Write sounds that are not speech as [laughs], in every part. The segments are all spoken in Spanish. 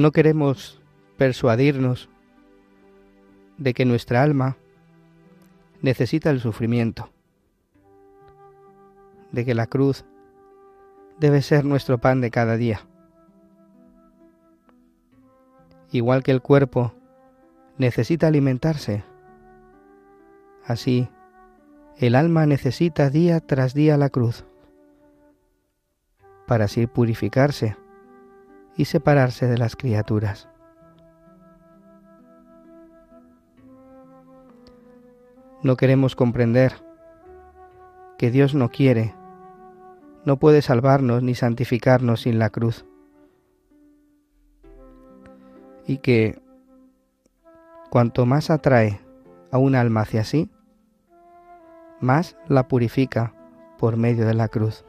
No queremos persuadirnos de que nuestra alma necesita el sufrimiento, de que la cruz debe ser nuestro pan de cada día. Igual que el cuerpo necesita alimentarse, así el alma necesita día tras día la cruz para así purificarse y separarse de las criaturas. No queremos comprender que Dios no quiere, no puede salvarnos ni santificarnos sin la cruz. Y que cuanto más atrae a un alma hacia sí, más la purifica por medio de la cruz.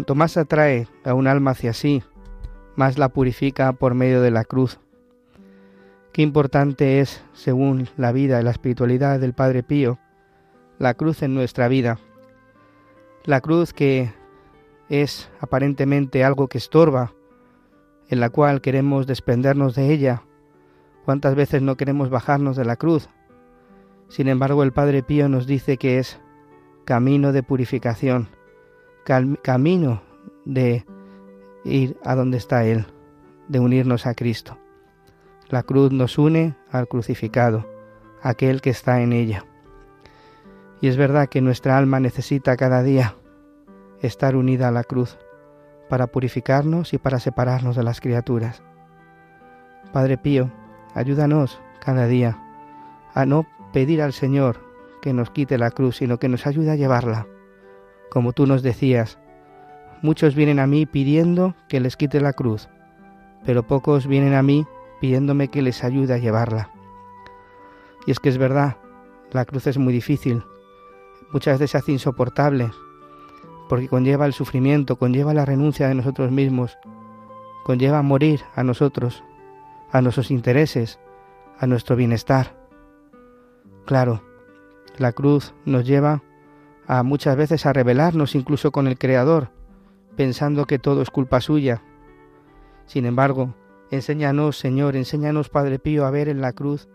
Cuanto más atrae a un alma hacia sí, más la purifica por medio de la cruz. Qué importante es, según la vida y la espiritualidad del Padre Pío, la cruz en nuestra vida. La cruz que es aparentemente algo que estorba, en la cual queremos desprendernos de ella. ¿Cuántas veces no queremos bajarnos de la cruz? Sin embargo, el Padre Pío nos dice que es camino de purificación camino de ir a donde está Él, de unirnos a Cristo. La cruz nos une al crucificado, aquel que está en ella. Y es verdad que nuestra alma necesita cada día estar unida a la cruz para purificarnos y para separarnos de las criaturas. Padre Pío, ayúdanos cada día a no pedir al Señor que nos quite la cruz, sino que nos ayude a llevarla como tú nos decías, muchos vienen a mí pidiendo que les quite la cruz, pero pocos vienen a mí pidiéndome que les ayude a llevarla. Y es que es verdad, la cruz es muy difícil, muchas veces se hace insoportable, porque conlleva el sufrimiento, conlleva la renuncia de nosotros mismos, conlleva morir a nosotros, a nuestros intereses, a nuestro bienestar. Claro, la cruz nos lleva a muchas veces a rebelarnos incluso con el Creador, pensando que todo es culpa suya. Sin embargo, enséñanos, Señor, enséñanos, Padre Pío, a ver en la cruz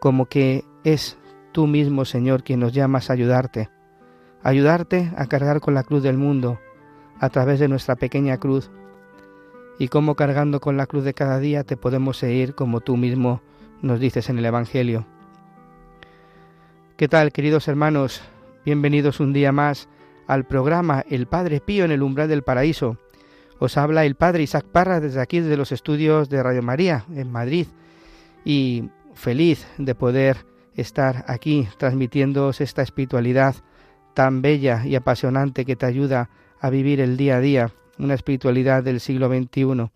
como que es tú mismo, Señor, quien nos llamas a ayudarte, ayudarte a cargar con la cruz del mundo a través de nuestra pequeña cruz, y cómo cargando con la cruz de cada día te podemos seguir como tú mismo nos dices en el Evangelio. ¿Qué tal, queridos hermanos? Bienvenidos un día más al programa El Padre Pío en el umbral del paraíso. Os habla el Padre Isaac Parra desde aquí, desde los estudios de Radio María en Madrid. Y feliz de poder estar aquí transmitiéndoos esta espiritualidad tan bella y apasionante que te ayuda a vivir el día a día, una espiritualidad del siglo XXI.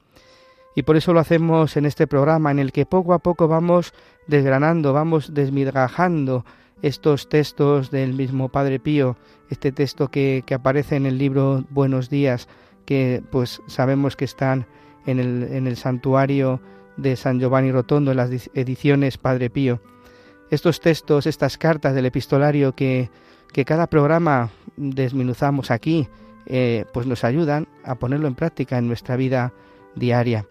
Y por eso lo hacemos en este programa en el que poco a poco vamos desgranando, vamos desmigajando estos textos del mismo Padre Pío, este texto que, que, aparece en el libro Buenos Días, que pues sabemos que están en el, en el santuario de San Giovanni Rotondo, en las ediciones Padre Pío. Estos textos, estas cartas del epistolario que, que cada programa desminuzamos aquí, eh, pues nos ayudan a ponerlo en práctica en nuestra vida diaria.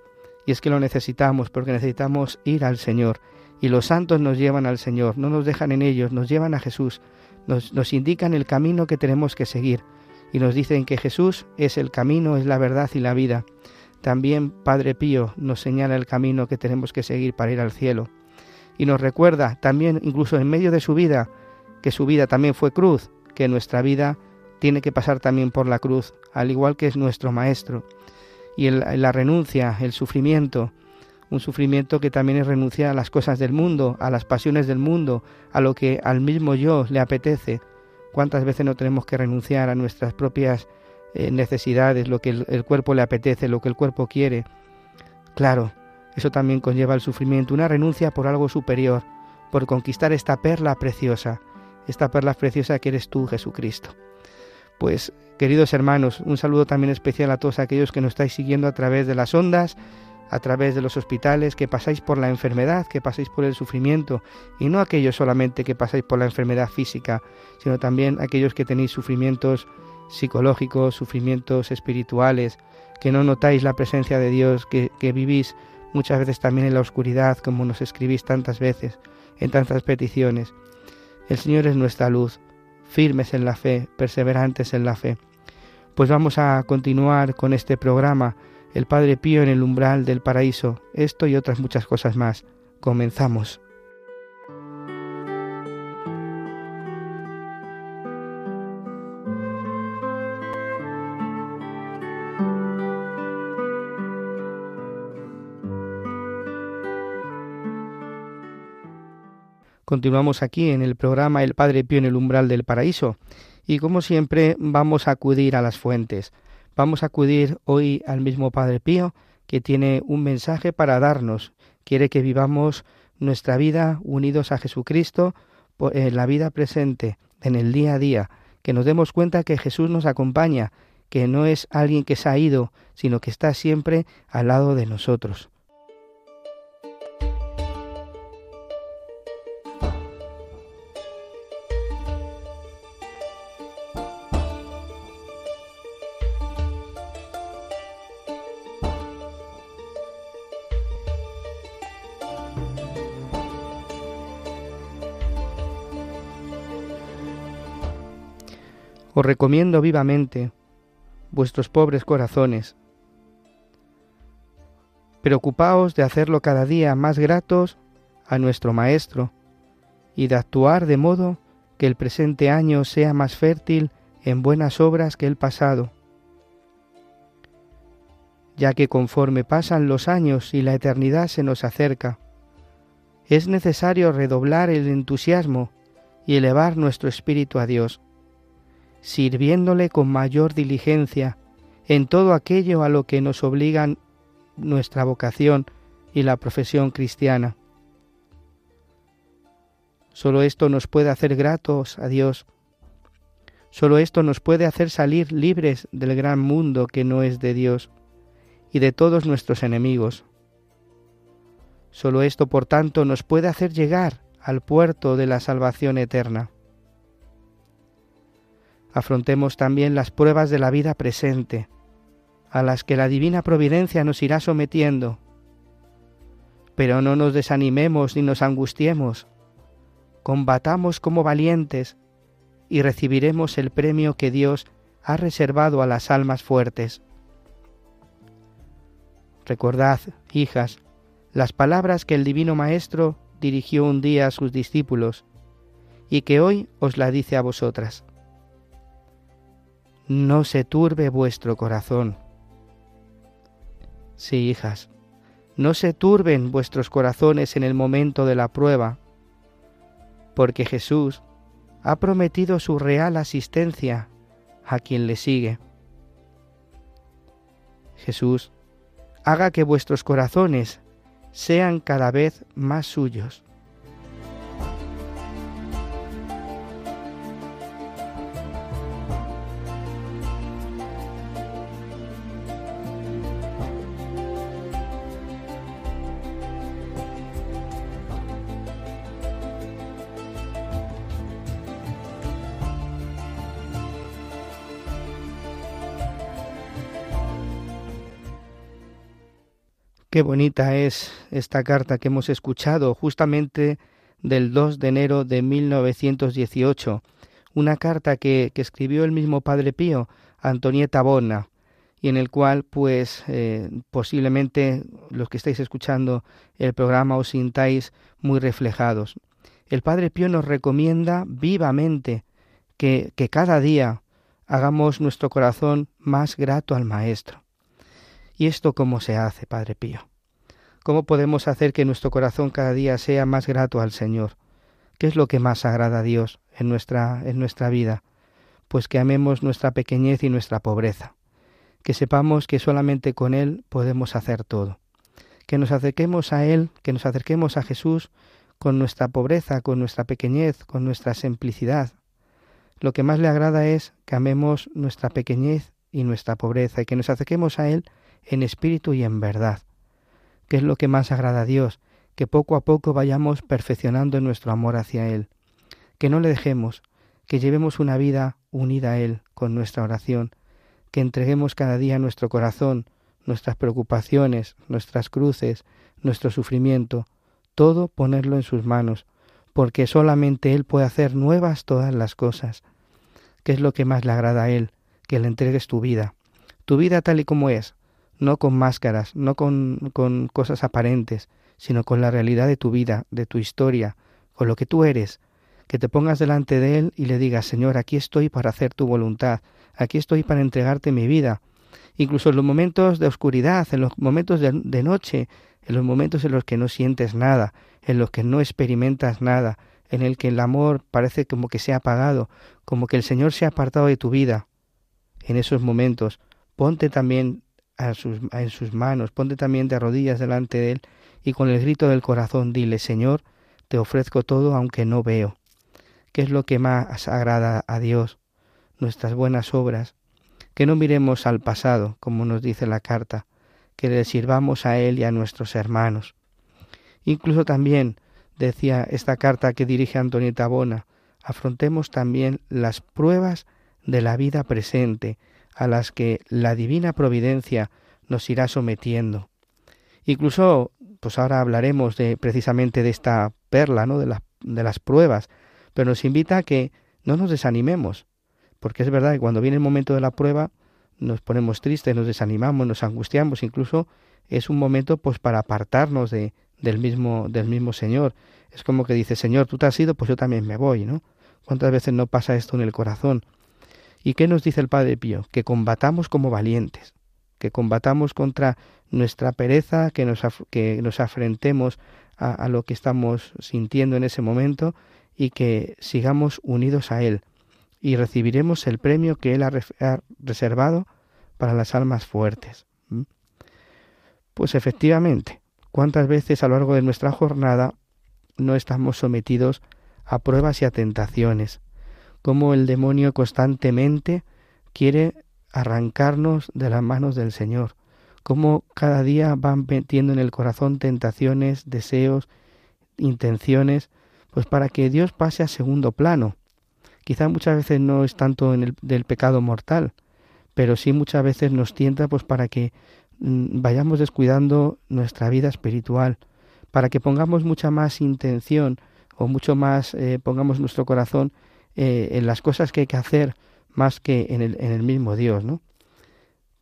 Y es que lo necesitamos porque necesitamos ir al Señor. Y los santos nos llevan al Señor, no nos dejan en ellos, nos llevan a Jesús, nos, nos indican el camino que tenemos que seguir. Y nos dicen que Jesús es el camino, es la verdad y la vida. También Padre Pío nos señala el camino que tenemos que seguir para ir al cielo. Y nos recuerda también, incluso en medio de su vida, que su vida también fue cruz, que nuestra vida tiene que pasar también por la cruz, al igual que es nuestro Maestro. Y el, la renuncia, el sufrimiento, un sufrimiento que también es renunciar a las cosas del mundo, a las pasiones del mundo, a lo que al mismo yo le apetece. ¿Cuántas veces no tenemos que renunciar a nuestras propias eh, necesidades, lo que el, el cuerpo le apetece, lo que el cuerpo quiere. Claro, eso también conlleva el sufrimiento, una renuncia por algo superior, por conquistar esta perla preciosa, esta perla preciosa que eres tú, Jesucristo. Pues, queridos hermanos, un saludo también especial a todos aquellos que nos estáis siguiendo a través de las ondas, a través de los hospitales, que pasáis por la enfermedad, que pasáis por el sufrimiento, y no aquellos solamente que pasáis por la enfermedad física, sino también aquellos que tenéis sufrimientos psicológicos, sufrimientos espirituales, que no notáis la presencia de Dios, que, que vivís muchas veces también en la oscuridad, como nos escribís tantas veces, en tantas peticiones. El Señor es nuestra luz, firmes en la fe, perseverantes en la fe. Pues vamos a continuar con este programa, El Padre Pío en el umbral del paraíso, esto y otras muchas cosas más. Comenzamos. Continuamos aquí en el programa El Padre Pío en el umbral del paraíso y como siempre vamos a acudir a las fuentes. Vamos a acudir hoy al mismo Padre Pío que tiene un mensaje para darnos. Quiere que vivamos nuestra vida unidos a Jesucristo en la vida presente, en el día a día, que nos demos cuenta que Jesús nos acompaña, que no es alguien que se ha ido, sino que está siempre al lado de nosotros. Os recomiendo vivamente vuestros pobres corazones. Preocupaos de hacerlo cada día más gratos a nuestro Maestro y de actuar de modo que el presente año sea más fértil en buenas obras que el pasado, ya que conforme pasan los años y la eternidad se nos acerca, es necesario redoblar el entusiasmo y elevar nuestro espíritu a Dios sirviéndole con mayor diligencia en todo aquello a lo que nos obligan nuestra vocación y la profesión cristiana. Solo esto nos puede hacer gratos a Dios. Solo esto nos puede hacer salir libres del gran mundo que no es de Dios y de todos nuestros enemigos. Solo esto, por tanto, nos puede hacer llegar al puerto de la salvación eterna afrontemos también las pruebas de la vida presente, a las que la divina providencia nos irá sometiendo. Pero no nos desanimemos ni nos angustiemos, combatamos como valientes y recibiremos el premio que Dios ha reservado a las almas fuertes. Recordad, hijas, las palabras que el Divino Maestro dirigió un día a sus discípulos, y que hoy os la dice a vosotras. No se turbe vuestro corazón. Sí, hijas, no se turben vuestros corazones en el momento de la prueba, porque Jesús ha prometido su real asistencia a quien le sigue. Jesús, haga que vuestros corazones sean cada vez más suyos. Qué bonita es esta carta que hemos escuchado justamente del 2 de enero de 1918, una carta que, escribió el mismo Padre Pío, Antonieta Bona, y en el cual, pues, eh, posiblemente los que estáis escuchando el programa os sintáis muy reflejados. El Padre Pío nos recomienda vivamente que, que cada día hagamos nuestro corazón más grato al Maestro. ¿Y esto cómo se hace, Padre Pío? ¿Cómo podemos hacer que nuestro corazón cada día sea más grato al Señor? ¿Qué es lo que más agrada a Dios en nuestra, en nuestra vida? Pues que amemos nuestra pequeñez y nuestra pobreza, que sepamos que solamente con Él podemos hacer todo, que nos acerquemos a Él, que nos acerquemos a Jesús con nuestra pobreza, con nuestra pequeñez, con nuestra simplicidad. Lo que más le agrada es que amemos nuestra pequeñez y nuestra pobreza y que nos acerquemos a Él en espíritu y en verdad. ¿Qué es lo que más agrada a Dios? Que poco a poco vayamos perfeccionando nuestro amor hacia Él. Que no le dejemos, que llevemos una vida unida a Él con nuestra oración, que entreguemos cada día nuestro corazón, nuestras preocupaciones, nuestras cruces, nuestro sufrimiento, todo ponerlo en sus manos, porque solamente Él puede hacer nuevas todas las cosas. ¿Qué es lo que más le agrada a Él? Que le entregues tu vida, tu vida tal y como es, no con máscaras, no con, con cosas aparentes, sino con la realidad de tu vida, de tu historia, con lo que tú eres, que te pongas delante de Él y le digas, Señor, aquí estoy para hacer tu voluntad, aquí estoy para entregarte mi vida. Incluso en los momentos de oscuridad, en los momentos de, noche, en los momentos en los que no sientes nada, en los que no experimentas nada, en el que el amor parece como que se ha apagado, como que el Señor se ha apartado de tu vida. En esos momentos, ponte también en sus manos, ponte también de rodillas delante de Él y con el grito del corazón dile, Señor, te ofrezco todo aunque no veo. ¿Qué es lo que más agrada a Dios? Nuestras buenas obras. Que no miremos al pasado, como nos dice la carta, que le sirvamos a Él y a nuestros hermanos. Incluso también, decía esta carta que dirige Antonieta Bona, afrontemos también las pruebas de la vida presente, a las que la divina providencia nos irá sometiendo. Incluso, pues ahora hablaremos de precisamente de esta perla, ¿no? De, de las pruebas, pero nos invita a que no nos desanimemos, porque es verdad que cuando viene el momento de la prueba nos ponemos tristes, nos desanimamos, nos angustiamos, incluso es un momento pues para apartarnos de, del mismo del mismo Señor. Es como que dice, Señor, tú te has ido, pues yo también me voy, ¿no? ¿Cuántas veces no pasa esto en el corazón? ¿Y qué nos dice el Padre Pío? Que combatamos como valientes, que combatamos contra nuestra pereza, que nos, que nos afrentemos a, lo que estamos sintiendo en ese momento y que sigamos unidos a Él y recibiremos el premio que Él ha, reservado para las almas fuertes. Pues efectivamente, ¿cuántas veces a lo largo de nuestra jornada no estamos sometidos a pruebas y a tentaciones? Cómo el demonio constantemente quiere arrancarnos de las manos del Señor, cómo cada día van metiendo en el corazón tentaciones, deseos, intenciones, pues para que Dios pase a segundo plano. Quizá muchas veces no es tanto en el del pecado mortal, pero sí muchas veces nos tienta pues para que mm, vayamos descuidando nuestra vida espiritual, para que pongamos mucha más intención o mucho más eh, pongamos nuestro corazón eh, en las cosas que hay que hacer más que en el, en el mismo Dios, ¿no?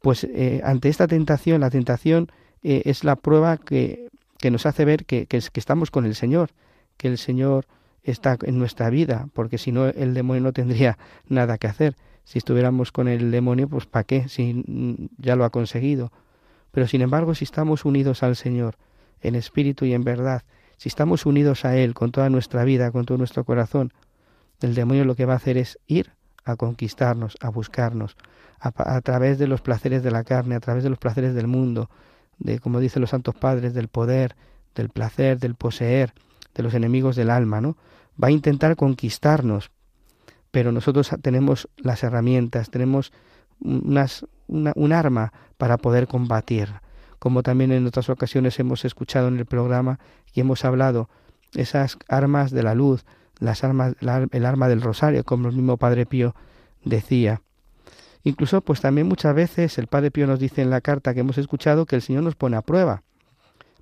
Pues eh, ante esta tentación, la tentación eh, es la prueba que, que nos hace ver que, que, estamos con el Señor, que el Señor está en nuestra vida, porque si no el demonio no tendría [laughs] nada que hacer. Si estuviéramos con el demonio, pues ¿para qué? Si ya lo ha conseguido. Pero sin embargo, si estamos unidos al Señor, en espíritu y en verdad, si estamos unidos a Él con toda nuestra vida, con todo nuestro corazón, el demonio lo que va a hacer es ir a conquistarnos, a buscarnos, a, través de los placeres de la carne, a través de los placeres del mundo, de, como dicen los santos padres, del poder, del placer, del poseer, de los enemigos del alma, ¿no? Va a intentar conquistarnos, pero nosotros tenemos las herramientas, tenemos unas, un arma para poder combatir. Como también en otras ocasiones hemos escuchado en el programa y hemos hablado, esas armas de la luz, las armas, el arma del rosario, como el mismo Padre Pío decía. Incluso, pues también muchas veces el Padre Pío nos dice en la carta que hemos escuchado que el Señor nos pone a prueba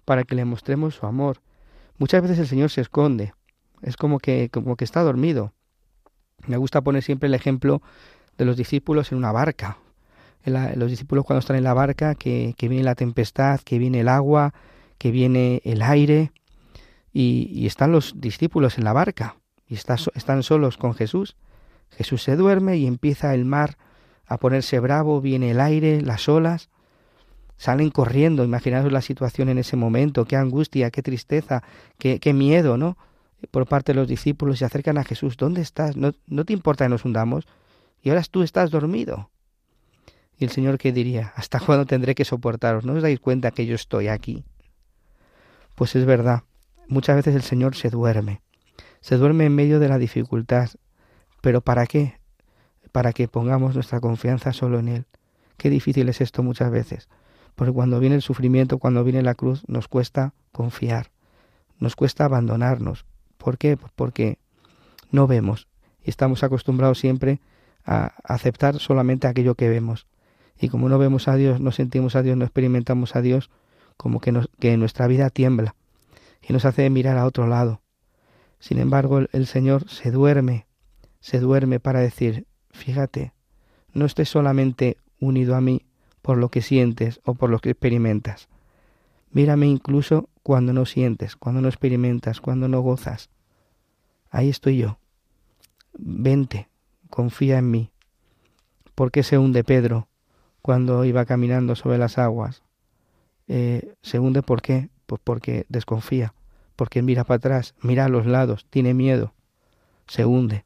para que le mostremos su amor. Muchas veces el Señor se esconde, es como que, como que está dormido. Me gusta poner siempre el ejemplo de los discípulos en una barca. los discípulos cuando están en la barca, que, que, viene la tempestad, que viene el agua, que viene el aire, y están los discípulos en la barca, y están solos con Jesús. Jesús se duerme y empieza el mar a ponerse bravo, viene el aire, las olas, salen corriendo, imaginaos la situación en ese momento, qué angustia, qué tristeza, qué, qué miedo, ¿no? Por parte de los discípulos se acercan a Jesús, ¿dónde estás? ¿No, no te importa que nos hundamos? Y ahora tú estás dormido. Y el Señor qué diría, ¿hasta [laughs] cuándo tendré que soportaros? ¿No os dais cuenta que yo estoy aquí? Pues es verdad, muchas veces el Señor se duerme, se duerme en medio de la dificultad, pero ¿para qué? Para que pongamos nuestra confianza solo en Él. Qué difícil es esto muchas veces, porque cuando viene el sufrimiento, cuando viene la cruz, nos cuesta confiar, nos cuesta abandonarnos. ¿Por qué? Pues porque no vemos y estamos acostumbrados siempre a aceptar solamente aquello que vemos. Y como no vemos a Dios, no sentimos a Dios, no experimentamos a Dios, como que, nos, que nuestra vida tiembla y nos hace mirar a otro lado. Sin embargo, el, Señor se duerme, se duerme para decir, fíjate, no estés solamente unido a mí por lo que sientes o por lo que experimentas. Mírame incluso cuando no sientes, cuando no experimentas, cuando no gozas. Ahí estoy yo. Vente, confía en mí. ¿Por qué se hunde Pedro cuando iba caminando sobre las aguas? Eh, se hunde ¿por qué? Pues porque desconfía, porque mira para atrás, mira a los lados, tiene miedo, se hunde.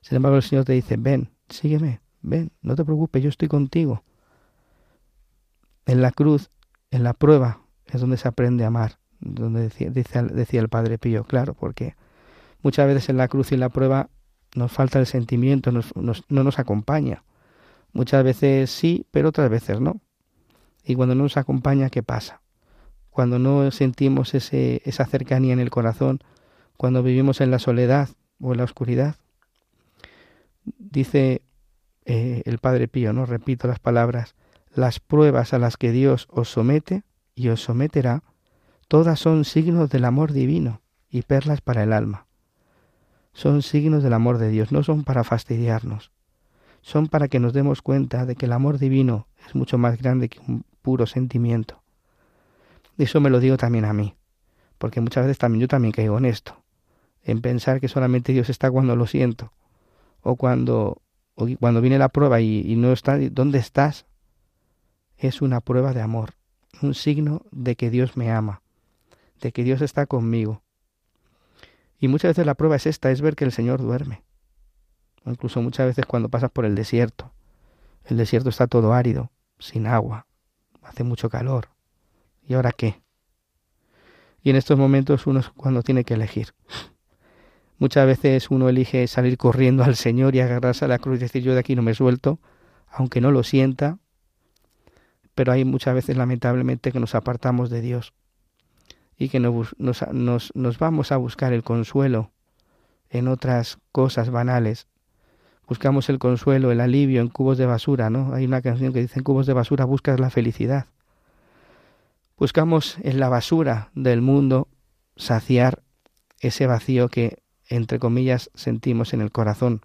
Sin embargo, el Señor te dice, ven, sígueme, ven, no te preocupes, yo estoy contigo. En la cruz, en la prueba, es donde se aprende a amar, donde decía, el Padre Pío, claro, porque muchas veces en la cruz y en la prueba nos falta el sentimiento, no nos acompaña. Muchas veces sí, pero otras veces no. Y cuando no nos acompaña, ¿qué pasa? Cuando no sentimos ese, esa cercanía en el corazón, cuando vivimos en la soledad o en la oscuridad. Dice eh, el Padre Pío, no repito las palabras, las pruebas a las que Dios os somete y os someterá, todas son signos del amor divino y perlas para el alma son signos del amor de Dios, no son para fastidiarnos, son para que nos demos cuenta de que el amor divino es mucho más grande que un puro sentimiento. Eso me lo digo también a mí, porque muchas veces también yo también caigo en esto, en pensar que solamente Dios está cuando lo siento, o cuando, o cuando viene la prueba y, no está, ¿dónde estás? Es una prueba de amor, un signo de que Dios me ama, de que Dios está conmigo, y muchas veces la prueba es esta, es ver que el Señor duerme. Incluso muchas veces cuando pasas por el desierto. El desierto está todo árido, sin agua, hace mucho calor. ¿Y ahora qué? Y en estos momentos uno es cuando tiene que elegir. Muchas veces uno elige salir corriendo al Señor y agarrarse a la cruz y decir yo de aquí no me suelto, aunque no lo sienta. Pero hay muchas veces lamentablemente que nos apartamos de Dios y que nos, nos, nos, vamos a buscar el consuelo en otras cosas banales. Buscamos el consuelo, el alivio en cubos de basura, ¿no? Hay una canción que dice en cubos de basura buscas la felicidad. Buscamos en la basura del mundo saciar ese vacío que, entre comillas, sentimos en el corazón,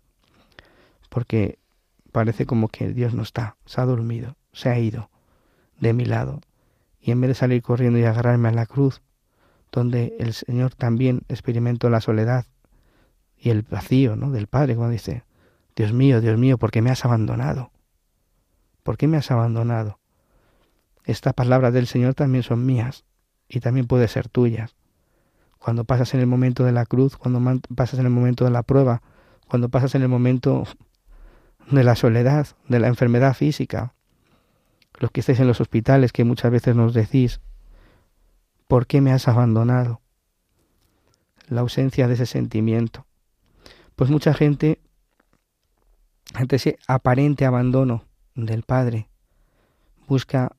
porque parece como que Dios no está, se ha dormido, se ha ido de mi lado, y en vez de salir corriendo y agarrarme a la cruz, donde el Señor también experimentó la soledad, y el vacío ¿no? del Padre cuando dice, Dios mío, Dios mío, ¿por qué me has abandonado? ¿Por qué me has abandonado? Estas palabras del Señor también son mías y también pueden ser tuyas. Cuando pasas en el momento de la cruz, cuando pasas en el momento de la prueba, cuando pasas en el momento de la soledad, de la enfermedad física, los que estáis en los hospitales que muchas veces nos decís, ¿por qué me has abandonado? La ausencia de ese sentimiento. Pues mucha gente, ante ese aparente abandono del Padre, busca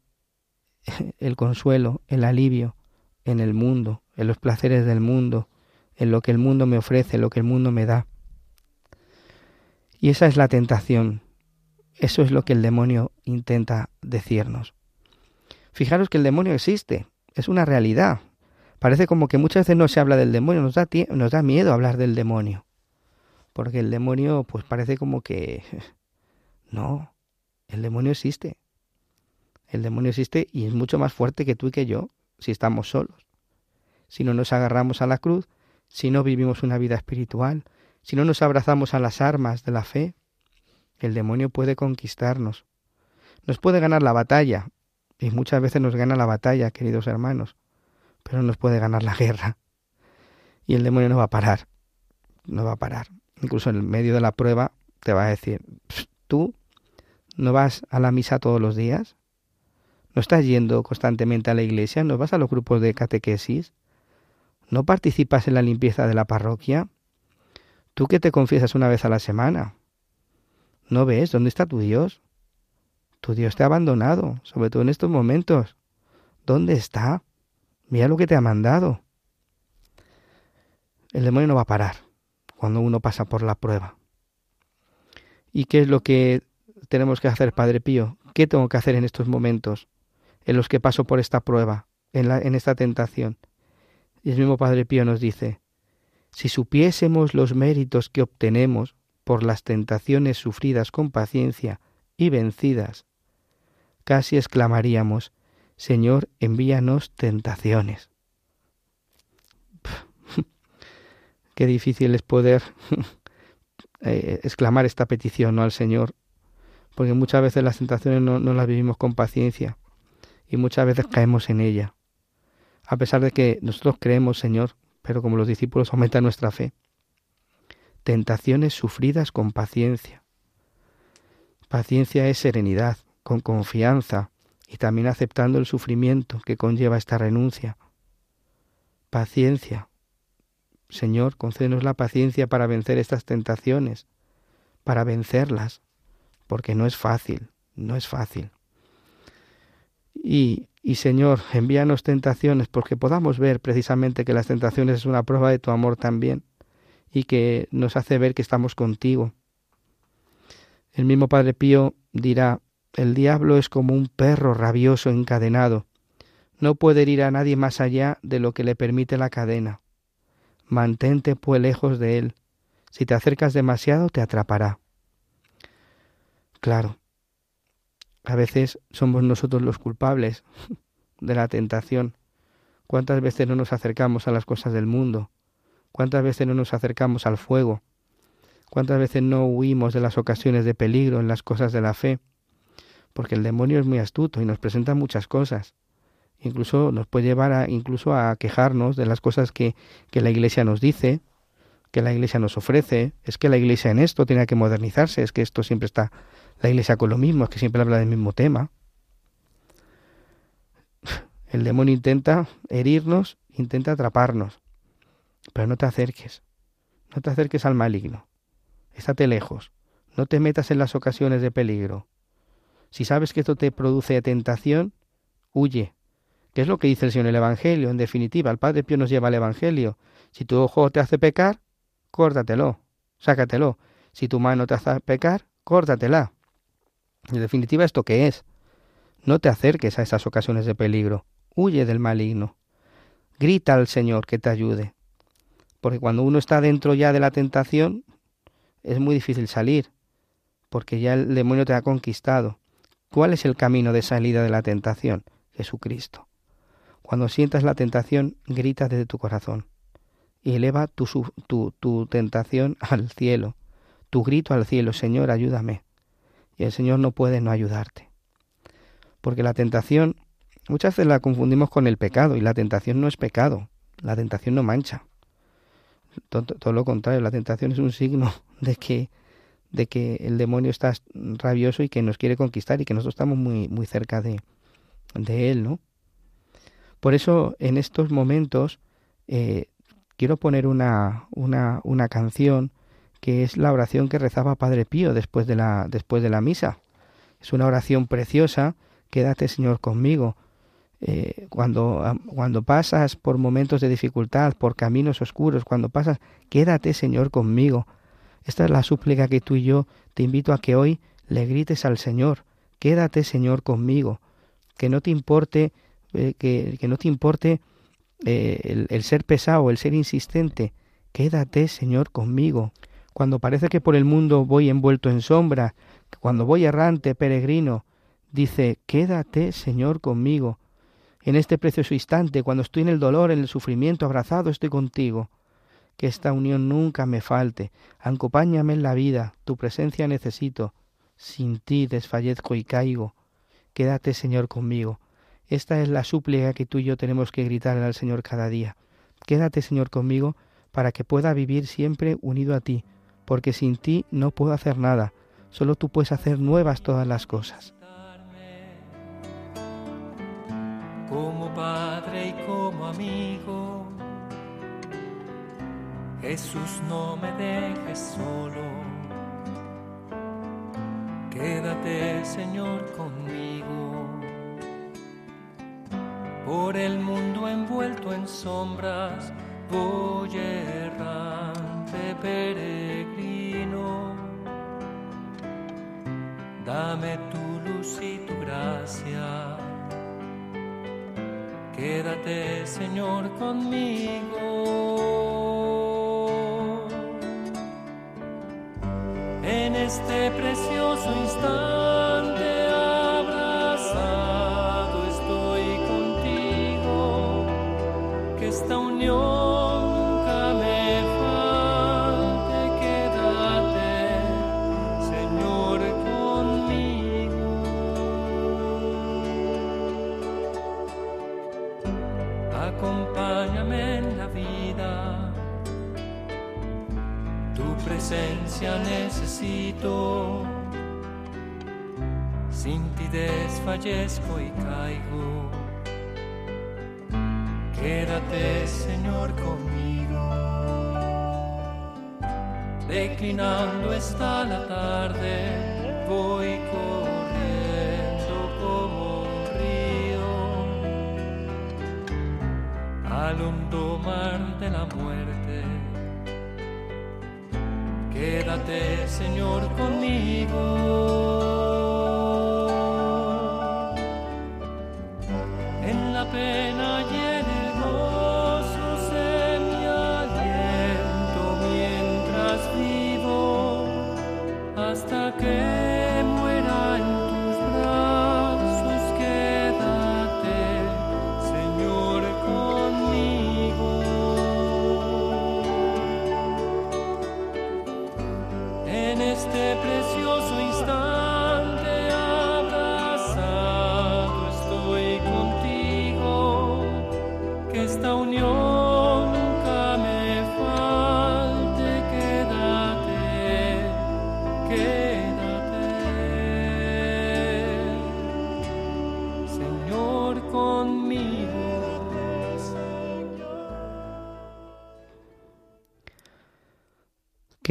[laughs] el consuelo, el alivio en el mundo, en los placeres del mundo, en lo que el mundo me ofrece, lo que el mundo me da. Y esa es la tentación. Eso es lo que el demonio intenta decirnos. Fijaros que el demonio existe, es una realidad. Parece como que muchas veces no se habla del demonio, nos da, nos da miedo hablar del demonio porque el demonio pues parece como que [laughs] no, el demonio existe. El demonio existe y es mucho más fuerte que tú y que yo si estamos solos. Si no nos agarramos a la cruz, si no vivimos una vida espiritual, si no nos abrazamos a las armas de la fe, el demonio puede conquistarnos. Nos puede ganar la batalla, y muchas veces nos gana la batalla, queridos hermanos, pero no nos puede ganar la guerra. Y el demonio no va a parar, no va a parar incluso en el medio de la prueba, te va a decir, tú no vas a la misa todos los días, no estás yendo constantemente a la iglesia, no vas a los grupos de catequesis, no participas en la limpieza de la parroquia, tú que te confiesas una vez a la semana, ¿no ves dónde está tu Dios? Tu Dios te ha abandonado, sobre todo en estos momentos. ¿Dónde está? Mira lo que te ha mandado. El demonio no va a parar cuando uno pasa por la prueba. ¿Y qué es lo que tenemos que hacer, Padre Pío? ¿Qué tengo que hacer en estos momentos en los que paso por esta prueba, en, esta tentación? Y el mismo Padre Pío nos dice, si supiésemos los méritos que obtenemos por las tentaciones sufridas con paciencia y vencidas, casi exclamaríamos, Señor, envíanos tentaciones. [laughs] Qué difícil es poder [laughs] eh, exclamar esta petición ¿no? al Señor, porque muchas veces las tentaciones no, no las vivimos con paciencia y muchas veces caemos en ella, a pesar de que nosotros creemos, Señor, pero como los discípulos aumenta nuestra fe. Tentaciones sufridas con paciencia. Paciencia es serenidad, con confianza y también aceptando el sufrimiento que conlleva esta renuncia. Paciencia, Señor, concédenos la paciencia para vencer estas tentaciones, para vencerlas, porque no es fácil, no es fácil. Y, y Señor, envíanos tentaciones porque podamos ver precisamente que las tentaciones es una prueba de tu amor también y que nos hace ver que estamos contigo. El mismo Padre Pío dirá, el diablo es como un perro rabioso encadenado. No puede ir a nadie más allá de lo que le permite la cadena. Mantente pues lejos de él. Si te acercas demasiado te atrapará. Claro, a veces somos nosotros los culpables de la tentación. ¿Cuántas veces no nos acercamos a las cosas del mundo? ¿Cuántas veces no nos acercamos al fuego? ¿Cuántas veces no huimos de las ocasiones de peligro en las cosas de la fe? Porque el demonio es muy astuto y nos presenta muchas cosas incluso nos puede llevar a, incluso a quejarnos de las cosas que, que la Iglesia nos dice, que la Iglesia nos ofrece, es que la Iglesia en esto tiene que modernizarse, es que esto siempre está la Iglesia con lo mismo, es que siempre habla del mismo tema. El demonio intenta herirnos, intenta atraparnos, pero no te acerques, no te acerques al maligno, estate lejos, no te metas en las ocasiones de peligro. Si sabes que esto te produce tentación, huye, ¿Qué es lo que dice el Señor en el Evangelio? En definitiva, el Padre Pío nos lleva al Evangelio. Si tu ojo te hace pecar, córtatelo, sácatelo. Si tu mano te hace pecar, córtatela. En definitiva, ¿esto qué es? No te acerques a esas ocasiones de peligro. Huye del maligno. Grita al Señor que te ayude. Porque cuando uno está dentro ya de la tentación, es muy difícil salir, porque ya el demonio te ha conquistado. ¿Cuál es el camino de salida de la tentación? Jesucristo. Cuando sientas la tentación, grita desde tu corazón y eleva tu, tu, tu tentación al cielo, tu grito al cielo, Señor, ayúdame. Y el Señor no puede no ayudarte. Porque la tentación, muchas veces la confundimos con el pecado, y la tentación no es pecado, la tentación no mancha. Todo, lo contrario, la tentación es un signo de que, de que el demonio está rabioso y que nos quiere conquistar y que nosotros estamos muy, muy cerca de, de él, ¿no? Por eso en estos momentos eh, quiero poner una, una, una canción que es la oración que rezaba Padre Pío después de la, después de la misa. Es una oración preciosa, quédate Señor conmigo. Eh, cuando, cuando pasas por momentos de dificultad, por caminos oscuros, cuando pasas, quédate Señor conmigo. Esta es la súplica que tú y yo te invito a que hoy le grites al Señor, quédate Señor conmigo, que no te importe, eh, que, que, no te importe eh, el, el ser pesado, el ser insistente, quédate Señor conmigo. Cuando parece que por el mundo voy envuelto en sombra, cuando voy errante, peregrino, dice, quédate Señor conmigo. En este precioso instante, cuando estoy en el dolor, en el sufrimiento, abrazado, estoy contigo. Que esta unión nunca me falte. Acompáñame en la vida, tu presencia necesito. Sin ti desfallezco y caigo. Quédate, Señor, conmigo. Esta es la súplica que tú y yo tenemos que gritar al Señor cada día. Quédate, Señor, conmigo, para que pueda vivir siempre unido a ti, porque sin ti no puedo hacer nada. Solo tú puedes hacer nuevas todas las cosas. como padre y como amigo. Jesús, no me dejes solo. Quédate, Señor, conmigo. Por el mundo envuelto en sombras, voy peregrino. Dame tu luz y tu gracia Quédate, Señor, conmigo. En este precioso instante y caigo. Quédate, Señor, conmigo. Declinando está la tarde, voy corriendo como un río al hondo mar de la muerte. Quédate, Señor, conmigo.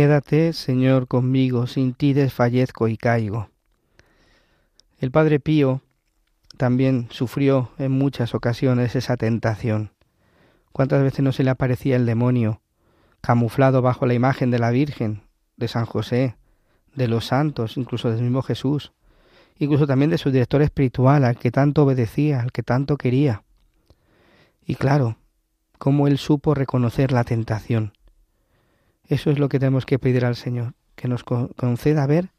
Quédate, Señor, conmigo, sin ti desfallezco y caigo. El Padre Pío también sufrió en muchas ocasiones esa tentación. ¿Cuántas veces no se le aparecía el demonio, camuflado bajo la imagen de la Virgen, de San José, de los santos, incluso del mismo Jesús, incluso también de su director espiritual, al que tanto obedecía, al que tanto quería? Y claro, cómo él supo reconocer la tentación. Eso es lo que tenemos que pedir al Señor, que nos conceda ver,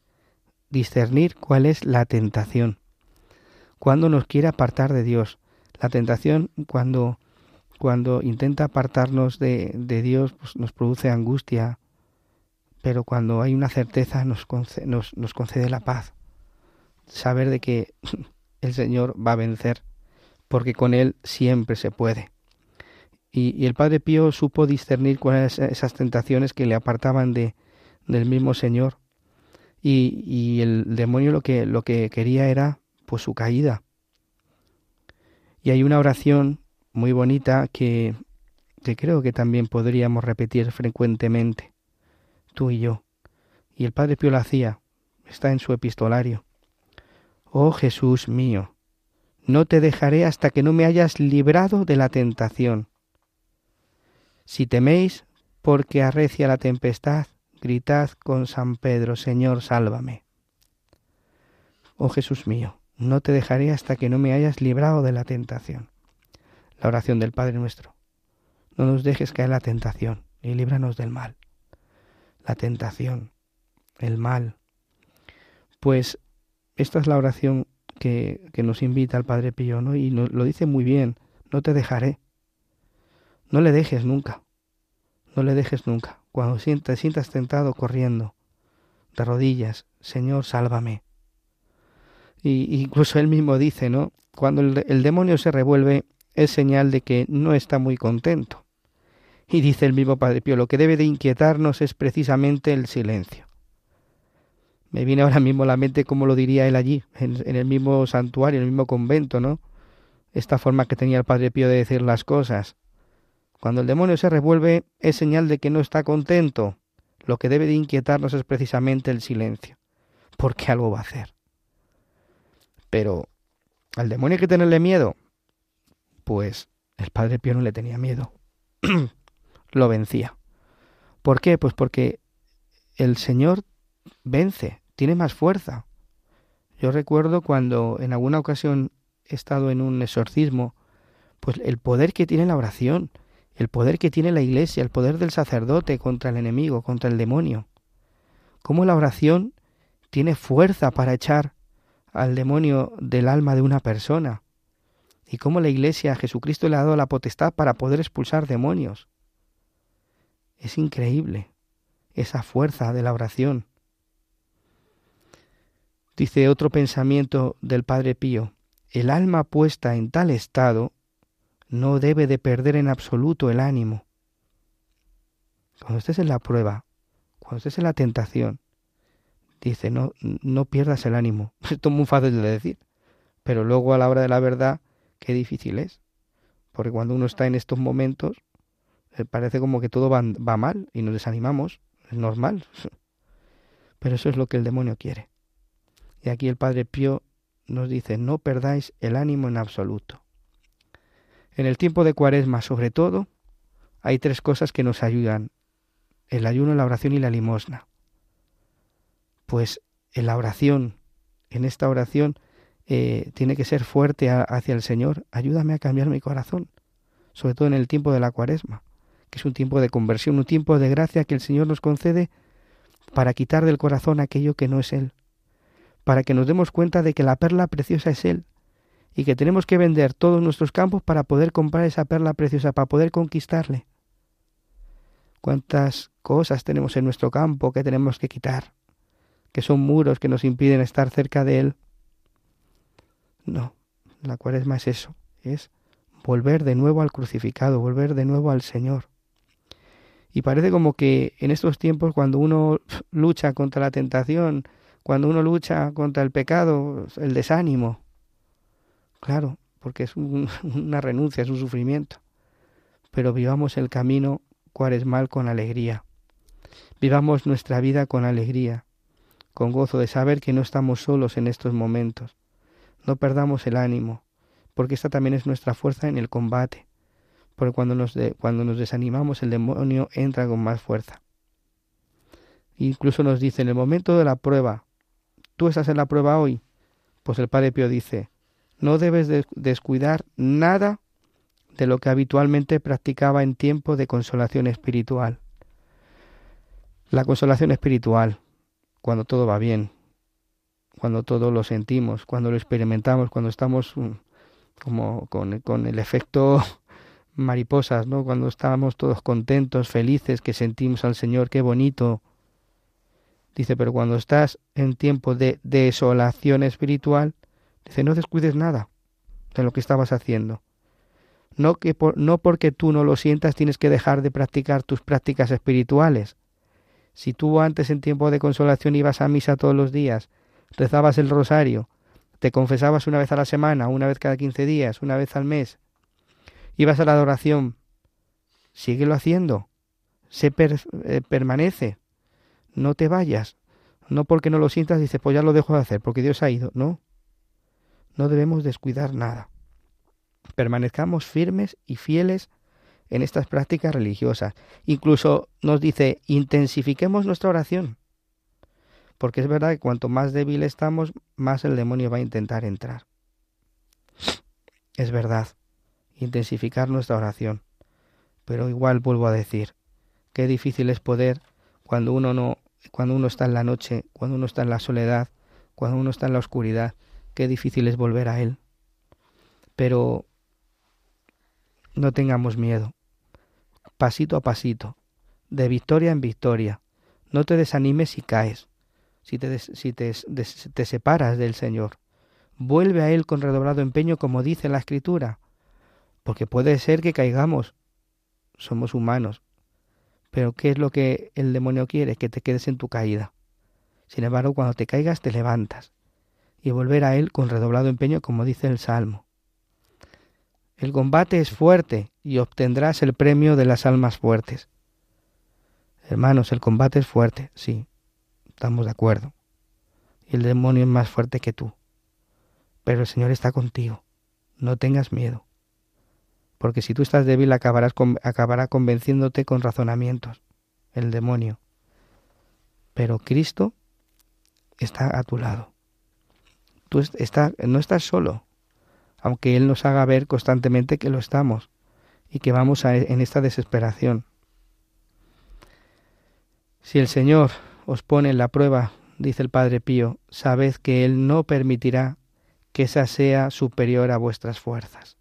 discernir cuál es la tentación. Cuando nos quiere apartar de Dios. La tentación cuando cuando intenta apartarnos de, de Dios, pues nos produce angustia, pero cuando hay una certeza nos concede, nos, nos concede la paz. Saber de que [laughs] el Señor va a vencer, porque con Él siempre se puede. Y, el Padre Pío supo discernir cuáles esas tentaciones que le apartaban de, del mismo Señor. Y, y el demonio lo que, lo que quería era pues su caída. Y hay una oración muy bonita que, que creo que también podríamos repetir frecuentemente, tú y yo. Y el Padre Pío lo hacía, está en su epistolario. Oh Jesús mío, no te dejaré hasta que no me hayas librado de la tentación. Si teméis porque arrecia la tempestad, gritad con San Pedro, Señor, sálvame. Oh Jesús mío, no te dejaré hasta que no me hayas librado de la tentación. La oración del Padre nuestro. No nos dejes caer la tentación y líbranos del mal. La tentación, el mal. Pues esta es la oración que, que nos invita el Padre Pío, ¿no? Y nos, lo dice muy bien, no te dejaré. No le dejes nunca. No le dejes nunca. Cuando te sientas tentado corriendo, de rodillas, Señor, sálvame. Y incluso él mismo dice, ¿no? Cuando el, el demonio se revuelve es señal de que no está muy contento. Y dice el mismo Padre Pío, lo que debe de inquietarnos es precisamente el silencio. Me viene ahora mismo a la mente cómo lo diría él allí, en, en, el mismo santuario, en el mismo convento, ¿no? Esta forma que tenía el Padre Pío de decir las cosas. Cuando el demonio se revuelve es señal de que no está contento. Lo que debe de inquietarnos es precisamente el silencio, porque algo va a hacer. Pero al demonio hay que tenerle miedo. Pues el padre Pío no le tenía miedo. [clears throat] Lo vencía. ¿Por qué? Pues porque el Señor vence, tiene más fuerza. Yo recuerdo cuando en alguna ocasión he estado en un exorcismo, pues el poder que tiene la oración, el poder que tiene la iglesia, el poder del sacerdote contra el enemigo, contra el demonio. Cómo la oración tiene fuerza para echar al demonio del alma de una persona. Y cómo la Iglesia a Jesucristo le ha dado la potestad para poder expulsar demonios. Es increíble esa fuerza de la oración. Dice otro pensamiento del Padre Pío, el alma puesta en tal estado no debe de perder en absoluto el ánimo. Cuando estés en la prueba, cuando estés en la tentación, dice, no, no pierdas el ánimo. [laughs] Esto es muy fácil de decir, pero luego a la hora de la verdad, qué difícil es. Porque cuando uno está en estos momentos, eh, parece como que todo va, va mal y nos desanimamos, es normal. [laughs] Pero eso es lo que el demonio quiere. Y aquí el Padre Pío nos dice, no perdáis el ánimo en absoluto. En el tiempo de Cuaresma, sobre todo, hay tres cosas que nos ayudan. El ayuno, la oración y la limosna pues en la oración, en esta oración, eh, tiene que ser fuerte hacia el Señor. Ayúdame a cambiar mi corazón, sobre todo en el tiempo de la cuaresma, que es un tiempo de conversión, un tiempo de gracia que el Señor nos concede para quitar del corazón aquello que no es Él, para que nos demos cuenta de que la perla preciosa es Él y que tenemos que vender todos nuestros campos para poder comprar esa perla preciosa, para poder conquistarle. ¿Cuántas cosas tenemos en nuestro campo que tenemos que quitar? que son muros que nos impiden estar cerca de Él. No, la cuaresma es eso, es volver de nuevo al crucificado, volver de nuevo al Señor. Y parece como que en estos tiempos cuando uno lucha contra la tentación, cuando uno lucha contra el pecado, el desánimo, claro, porque es un, [laughs] una renuncia, es un sufrimiento. Pero vivamos el camino cuaresmal con alegría. Vivamos nuestra vida con alegría con gozo de saber que no estamos solos en estos momentos. No perdamos el ánimo, porque esta también es nuestra fuerza en el combate, porque cuando nos, cuando nos desanimamos el demonio entra con más fuerza. Incluso nos dice, en el momento de la prueba, ¿tú estás en la prueba hoy? Pues el Padre Pío dice, no debes de descuidar nada de lo que habitualmente practicaba en tiempo de consolación espiritual. La consolación espiritual, cuando todo va bien, cuando todo lo sentimos, cuando lo experimentamos, cuando estamos mm, como con, con el efecto [laughs] mariposas, ¿no? Cuando estábamos todos contentos, felices, que sentimos al Señor, qué bonito. Dice, pero cuando estás en tiempo de desolación espiritual, dice, no descuides nada de lo que estabas haciendo. No, que no porque tú no lo sientas tienes que dejar de practicar tus prácticas espirituales. Si tú antes en tiempo de consolación ibas a misa todos los días, rezabas el rosario, te confesabas una vez a la semana, una vez cada quince días, una vez al mes, ibas a la adoración, síguelo haciendo, se eh, permanece, no te vayas, no porque no lo sientas dices, pues ya lo dejo de hacer, porque Dios ha ido, no, no debemos descuidar nada. Permanezcamos firmes y fieles en estas prácticas religiosas. Incluso nos dice, intensifiquemos nuestra oración. Porque es verdad que cuanto más débil estamos, más el demonio va a intentar entrar. Es verdad, intensificar nuestra oración. Pero igual vuelvo a decir, qué difícil es poder cuando uno no, cuando uno está en la noche, cuando uno está en la soledad, cuando uno está en la oscuridad, qué difícil es volver a él. Pero no tengamos miedo. Pasito a pasito, de victoria en victoria. No te desanimes si caes, si te, si te, te separas del Señor. Vuelve a Él con redoblado empeño como dice la Escritura, porque puede ser que caigamos. Somos humanos. Pero ¿qué es lo que el demonio quiere? Que te quedes en tu caída. Sin embargo, cuando te caigas, te levantas y volver a Él con redoblado empeño, como dice el Salmo. El combate es fuerte y obtendrás el premio de las almas fuertes. Hermanos, el combate es fuerte, sí, estamos de acuerdo. Y el demonio es más fuerte que tú. Pero el Señor está contigo. No tengas miedo. Porque si tú estás débil acabarás acabará convenciéndote con razonamientos, el demonio. Pero Cristo está a tu lado. Tú no estás solo, aunque Él nos haga ver constantemente que lo estamos y que vamos a, en esta desesperación. Si el Señor os pone en la prueba, dice el Padre Pío, sabed que Él no permitirá que esa sea superior a vuestras fuerzas.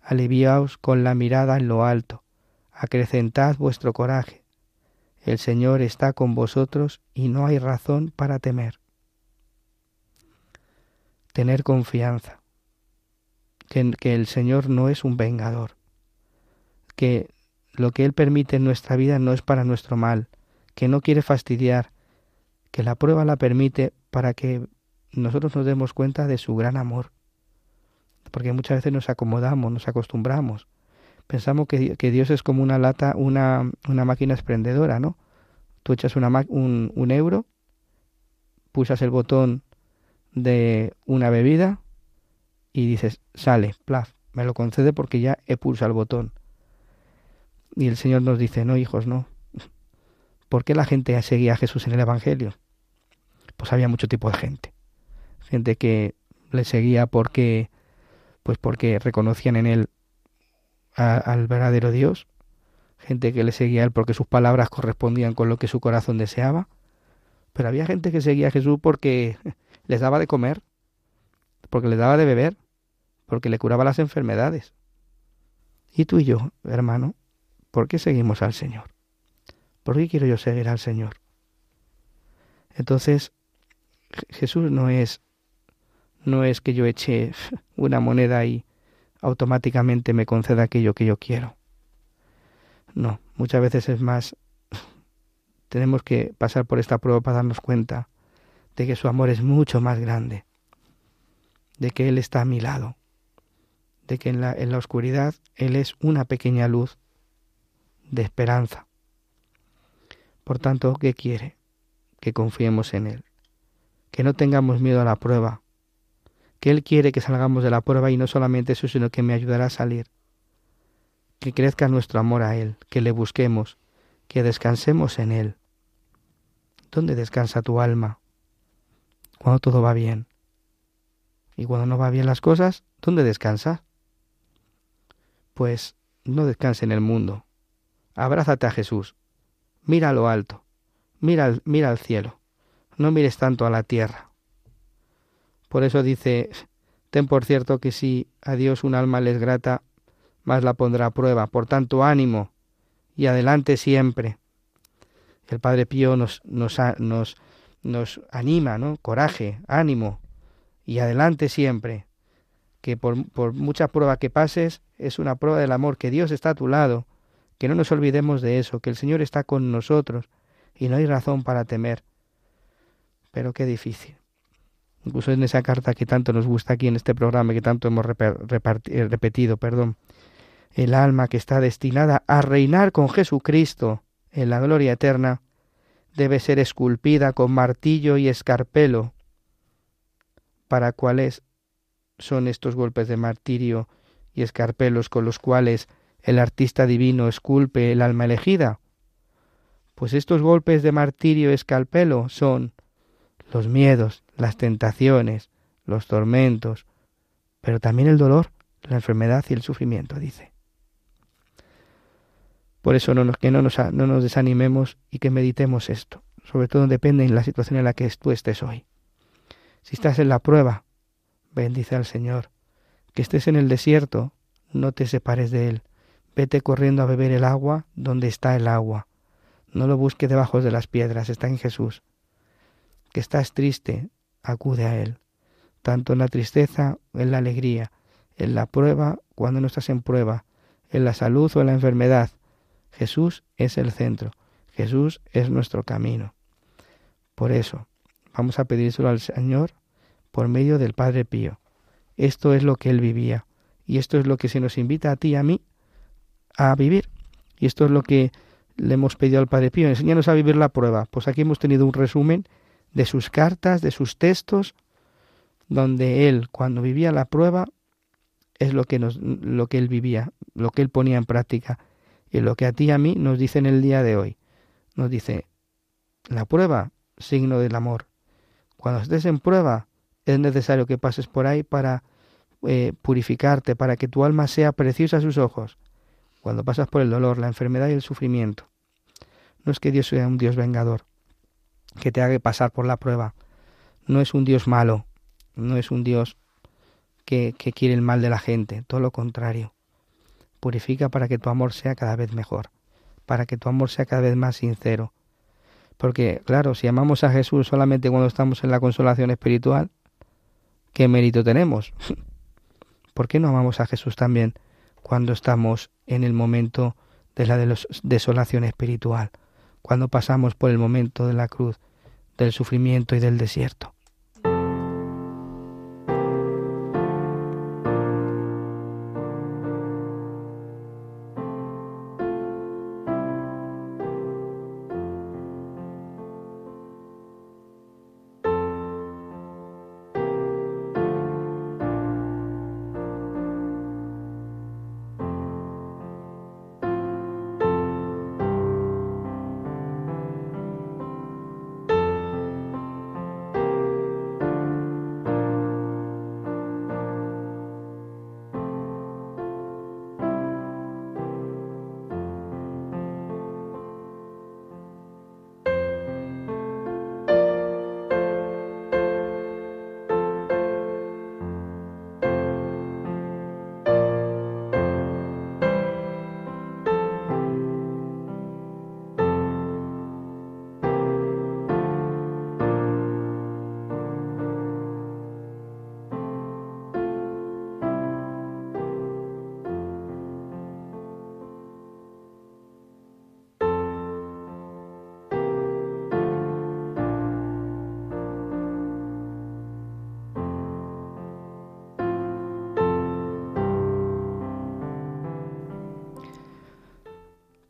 Aliviaos con la mirada en lo alto, acrecentad vuestro coraje. El Señor está con vosotros y no hay razón para temer. Tener confianza que, el Señor no es un vengador, que lo que Él permite en nuestra vida no es para nuestro mal, que no quiere fastidiar, que la prueba la permite para que nosotros nos demos cuenta de su gran amor. Porque muchas veces nos acomodamos, nos acostumbramos. Pensamos que, Dios es como una lata, una, una máquina expendedora, ¿no? Tú echas una, un, un euro, pulsas el botón de una bebida y dices, sale, plaf, me lo concede porque ya he pulsado el botón. Y el Señor nos dice, no, hijos, no. [laughs] ¿Por qué la gente seguía a Jesús en el Evangelio? Pues había mucho tipo de gente. Gente que le seguía porque, pues porque reconocían en él al verdadero Dios. Gente que le seguía a él porque sus palabras correspondían con lo que su corazón deseaba. Pero había gente que seguía a Jesús porque les daba de comer, porque les daba de beber, porque le curaba las enfermedades. Y tú y yo, hermano, ¿por qué seguimos al Señor? ¿Por qué quiero yo seguir al Señor? Entonces, Jesús no es no es que yo eche [laughs] una moneda y automáticamente me conceda aquello que yo quiero. No, muchas veces es más [laughs] tenemos que pasar por esta prueba para darnos cuenta de que su amor es mucho más grande, de que Él está a mi lado, de que en la, en la oscuridad Él es una pequeña luz de esperanza. Por tanto, ¿qué quiere? Que confiemos en Él, que no tengamos miedo a la prueba, que Él quiere que salgamos de la prueba y no solamente eso, sino que me ayudará a salir, que crezca nuestro amor a Él, que le busquemos, que descansemos en Él. ¿Dónde descansa tu alma? Cuando todo va bien. Y cuando no va bien las cosas, ¿dónde descansa? pues no descanse en el mundo. Abrázate a Jesús. Mira a lo alto. Mira, mira al cielo. No mires tanto a la tierra. Por eso dice, ten por cierto que si a Dios un alma les grata, más la pondrá a prueba. Por tanto, ánimo y adelante siempre. El Padre Pío nos, nos, nos, nos anima, ¿no? Coraje, ánimo y adelante siempre. Que por, por mucha prueba que pases, es una prueba del amor, que Dios está a tu lado, que no nos olvidemos de eso, que el Señor está con nosotros y no hay razón para temer. Pero qué difícil. Incluso en esa carta que tanto nos gusta aquí en este programa, que tanto hemos eh, repetido, perdón, el alma que está destinada a reinar con Jesucristo en la gloria eterna, debe ser esculpida con martillo y escarpelo. ¿Para cuáles son estos golpes de martirio y escarpelos con los cuales el artista divino esculpe el alma elegida? Pues estos golpes de martirio y escarpelo son los miedos, las tentaciones, los tormentos, pero también el dolor, la enfermedad y el sufrimiento, dice. Por eso no nos, que no nos, no nos desanimemos y que meditemos esto. Sobre todo depende en la situación en la que tú estés hoy. Si estás en la prueba, bendice al Señor. Que estés en el desierto, no te separes de Él. Vete corriendo a beber el agua donde está el agua. No lo busque debajo de las piedras, está en Jesús. Que estás triste, acude a Él. Tanto en la tristeza, en la alegría, en la prueba, cuando no estás en prueba, en la salud o en la enfermedad, Jesús es el centro, Jesús es nuestro camino. Por eso, vamos a pedírselo al Señor por medio del Padre Pío. Esto es lo que él vivía y esto es lo que se nos invita a ti y a mí a vivir. Y esto es lo que le hemos pedido al Padre Pío, enséñanos a vivir la prueba. Pues aquí hemos tenido un resumen de sus cartas, de sus textos, donde él, cuando vivía la prueba, es lo que, lo que él vivía, lo que él ponía en práctica. Y lo que a ti y a mí nos dice en el día de hoy. Nos dice, la prueba, signo del amor. Cuando estés en prueba, es necesario que pases por ahí para eh, purificarte, para que tu alma sea preciosa a sus ojos. Cuando pasas por el dolor, la enfermedad y el sufrimiento. No es que Dios sea un Dios vengador, que te haga pasar por la prueba. No es un Dios malo, no es un Dios que, que quiere el mal de la gente, todo lo contrario. Purifica para que tu amor sea cada vez mejor, para que tu amor sea cada vez más sincero. Porque, claro, si amamos a Jesús solamente cuando estamos en la consolación espiritual, ¿qué mérito tenemos? [laughs] ¿Por qué no amamos a Jesús también cuando estamos en el momento de la desolación espiritual, cuando pasamos por el momento de la cruz, del sufrimiento y del desierto?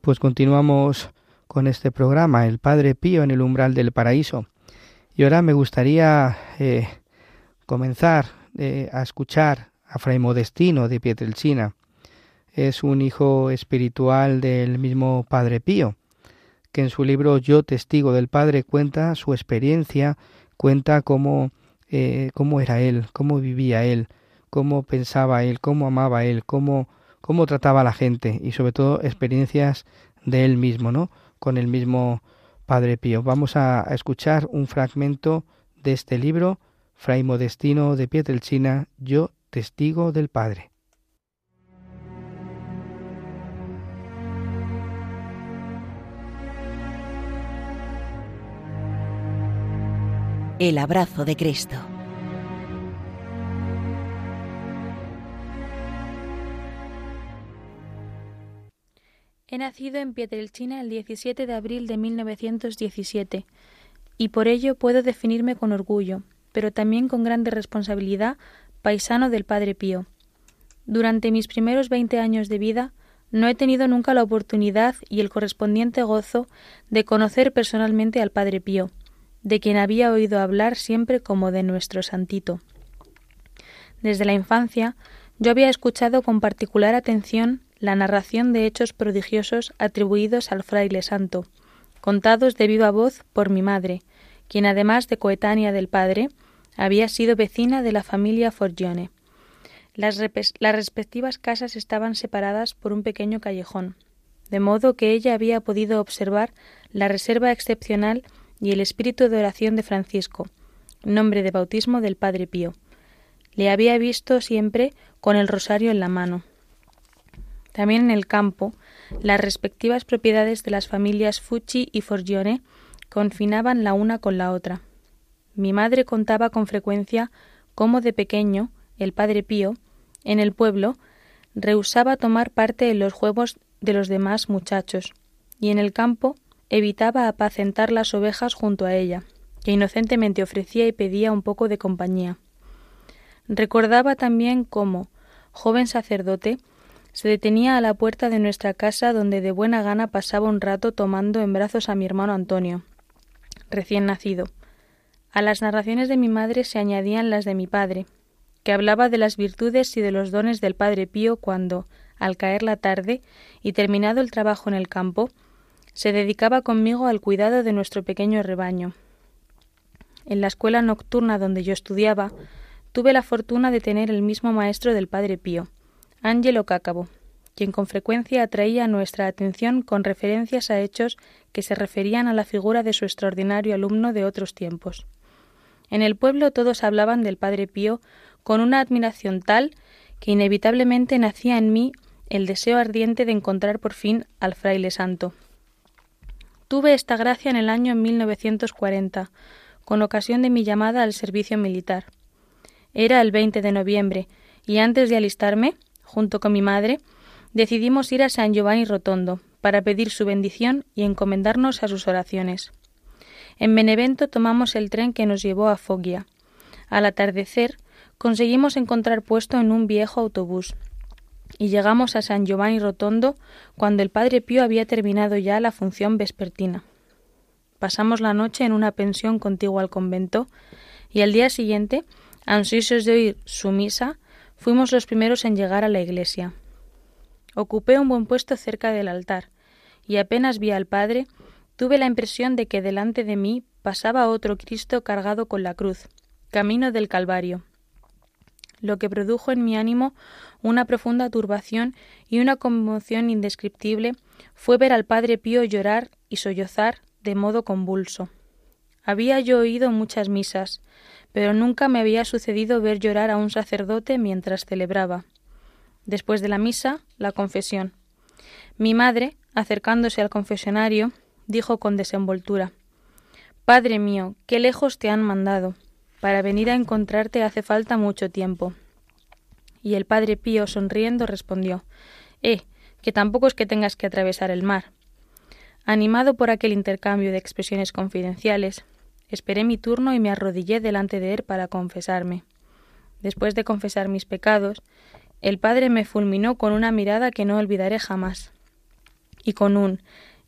Pues continuamos con este programa, El Padre Pío en el umbral del paraíso. Y ahora me gustaría eh, comenzar eh, a escuchar a Fray Modestino de Pietrelcina. Es un hijo espiritual del mismo Padre Pío, que en su libro Yo Testigo del Padre cuenta su experiencia, cuenta cómo, eh, cómo era él, cómo vivía él, cómo pensaba él, cómo amaba él, cómo cómo trataba a la gente y sobre todo experiencias de él mismo, ¿no? Con el mismo Padre Pío. Vamos a escuchar un fragmento de este libro, Fray Modestino de Pietrelchina, Yo testigo del Padre. El abrazo de Cristo. He nacido en Pietrelcina el 17 de abril de 1917 y por ello puedo definirme con orgullo, pero también con grande responsabilidad, paisano del Padre Pío. Durante mis primeros veinte años de vida no he tenido nunca la oportunidad y el correspondiente gozo de conocer personalmente al Padre Pío, de quien había oído hablar siempre como de nuestro santito. Desde la infancia yo había escuchado con particular atención la narración de hechos prodigiosos atribuidos al fraile santo, contados de viva voz por mi madre, quien además de coetánea del padre, había sido vecina de la familia Forgione. Las, las, respectivas casas estaban separadas por un pequeño callejón, de modo que ella había podido observar la reserva excepcional y el espíritu de oración de Francisco, nombre de bautismo del Padre Pío. Le había visto siempre con el rosario en la mano. También en el campo, las respectivas propiedades de las familias Fucci y Forgione confinaban la una con la otra. Mi madre contaba con frecuencia cómo de pequeño el padre Pío, en el pueblo, rehusaba tomar parte en los juegos de los demás muchachos, y en el campo evitaba apacentar las ovejas junto a ella, que inocentemente ofrecía y pedía un poco de compañía. Recordaba también cómo, joven sacerdote, se detenía a la puerta de nuestra casa donde de buena gana pasaba un rato tomando en brazos a mi hermano Antonio, recién nacido, a las narraciones de mi madre se añadían las de mi padre, que hablaba de las virtudes y de los dones del Padre Pío cuando, al caer la tarde y terminado el trabajo en el campo, se dedicaba conmigo al cuidado de nuestro pequeño rebaño. En la escuela nocturna donde yo estudiaba, tuve la fortuna de tener el mismo maestro del Padre Pío, Ángelo Cácabo, quien con frecuencia atraía nuestra atención con referencias a hechos que se referían a la figura de su extraordinario alumno de otros tiempos. En el pueblo todos hablaban del Padre Pío con una admiración tal que inevitablemente nacía en mí el deseo ardiente de encontrar por fin al fraile santo. Tuve esta gracia en el año 1940, con ocasión de mi llamada al servicio militar. Era el 20 de noviembre, y antes de alistarme, junto con mi madre, decidimos ir a San Giovanni Rotondo para pedir su bendición y encomendarnos a sus oraciones. En Benevento tomamos el tren que nos llevó a Foggia. Al atardecer conseguimos encontrar puesto en un viejo autobús y llegamos a San Giovanni Rotondo cuando el padre Pío había terminado ya la función vespertina. Pasamos la noche en una pensión contigua al convento y al día siguiente, ansiosos de oír su misa, fuimos los primeros en llegar a la iglesia. Ocupé un buen puesto cerca del altar y apenas vi al padre tuve la impresión de que delante de mí pasaba otro Cristo cargado con la cruz, camino del Calvario, lo que produjo en mi ánimo una profunda turbación y una conmoción indescriptible fue ver al Padre Pío llorar y sollozar de modo convulso. Había yo oído muchas misas, pero nunca me había sucedido ver llorar a un sacerdote mientras celebraba. Después de la misa, la confesión. Mi madre, acercándose al confesionario, dijo con desenvoltura Padre mío, qué lejos te han mandado. Para venir a encontrarte hace falta mucho tiempo. Y el padre Pío, sonriendo, respondió Eh, que tampoco es que tengas que atravesar el mar. Animado por aquel intercambio de expresiones confidenciales, esperé mi turno y me arrodillé delante de él para confesarme. Después de confesar mis pecados, el padre me fulminó con una mirada que no olvidaré jamás. Y con un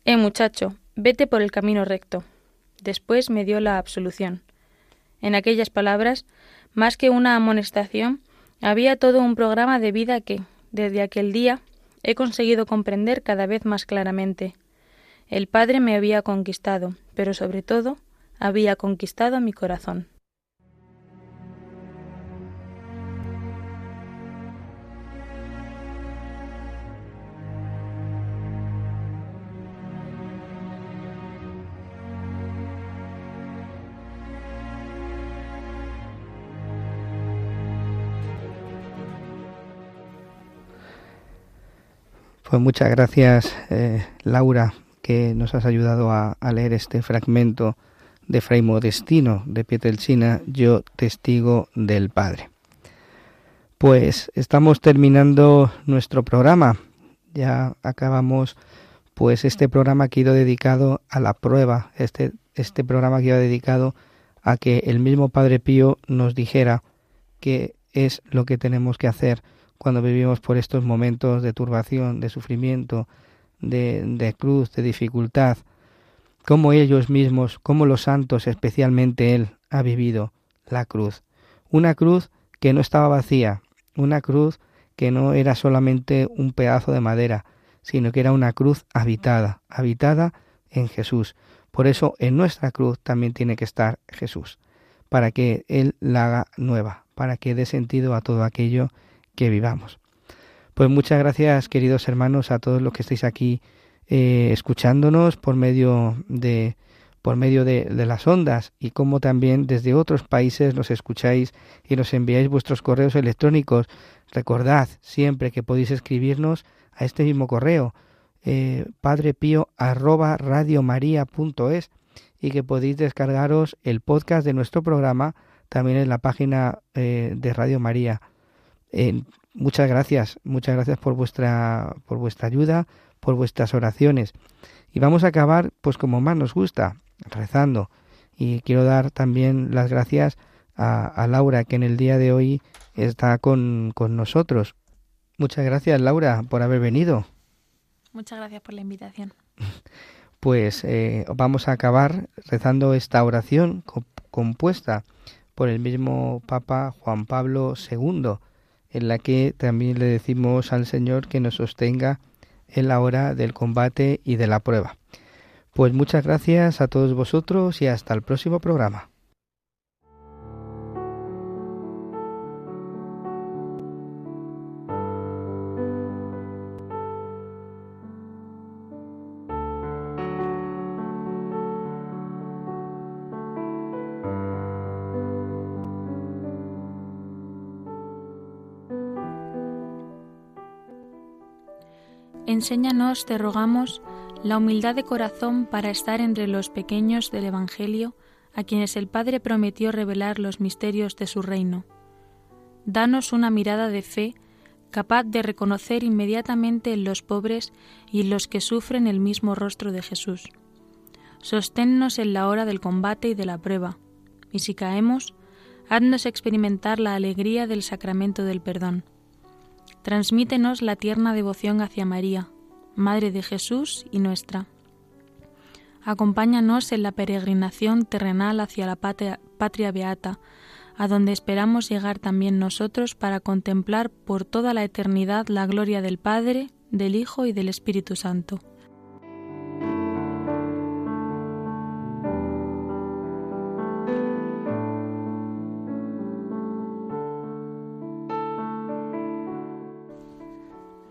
Eh, muchacho, Vete por el camino recto. Después me dio la absolución. En aquellas palabras, más que una amonestación, había todo un programa de vida que, desde aquel día, he conseguido comprender cada vez más claramente. El Padre me había conquistado, pero sobre todo había conquistado mi corazón. Pues muchas gracias, eh, Laura, que nos has ayudado a, leer este fragmento de Fray Modestino de Pietrelcina, yo testigo del Padre. Pues estamos terminando nuestro programa. Ya acabamos pues este programa que ido dedicado a la prueba, este, este programa que iba dedicado a que el mismo Padre Pío nos dijera qué es lo que tenemos que hacer cuando vivimos por estos momentos de turbación, de sufrimiento, de, de cruz, de dificultad, cómo ellos mismos, cómo los santos, especialmente Él, ha vivido la cruz. Una cruz que no estaba vacía, una cruz que no era solamente un pedazo de madera, sino que era una cruz habitada, habitada en Jesús. Por eso en nuestra cruz también tiene que estar Jesús, para que Él la haga nueva, para que dé sentido a todo aquello que vivamos. Pues muchas gracias, queridos hermanos, a todos los que estáis aquí eh, escuchándonos por medio de por medio de, las ondas y como también desde otros países nos escucháis y nos enviáis vuestros correos electrónicos. Recordad siempre que podéis escribirnos a este mismo correo, eh, padrepío arroba radiomaria.es y que podéis descargaros el podcast de nuestro programa también en la página eh, de Radio María. Muchas gracias, muchas gracias por vuestra, por vuestra ayuda, por vuestras oraciones. Y vamos a acabar, pues como más nos gusta, rezando. Y quiero dar también las gracias a, a Laura, que en el día de hoy está con, con nosotros. Muchas gracias, Laura, por haber venido. Muchas gracias por la invitación. [laughs] Pues eh, vamos a acabar rezando esta oración compuesta por el mismo Papa Juan Pablo II, en la que también le decimos al Señor que nos sostenga en la hora del combate y de la prueba. Pues muchas gracias a todos vosotros y hasta el próximo programa. Enséñanos, te rogamos, la humildad de corazón para estar entre los pequeños del Evangelio, a quienes el Padre prometió revelar los misterios de su reino. Danos una mirada de fe capaz de reconocer inmediatamente en los pobres y en los que sufren el mismo rostro de Jesús. Sosténnos en la hora del combate y de la prueba, y si caemos, haznos experimentar la alegría del sacramento del perdón transmítenos la tierna devoción hacia María, Madre de Jesús y nuestra. Acompáñanos en la peregrinación terrenal hacia la patria, beata, a donde esperamos llegar también nosotros para contemplar por toda la eternidad la gloria del Padre, del Hijo y del Espíritu Santo.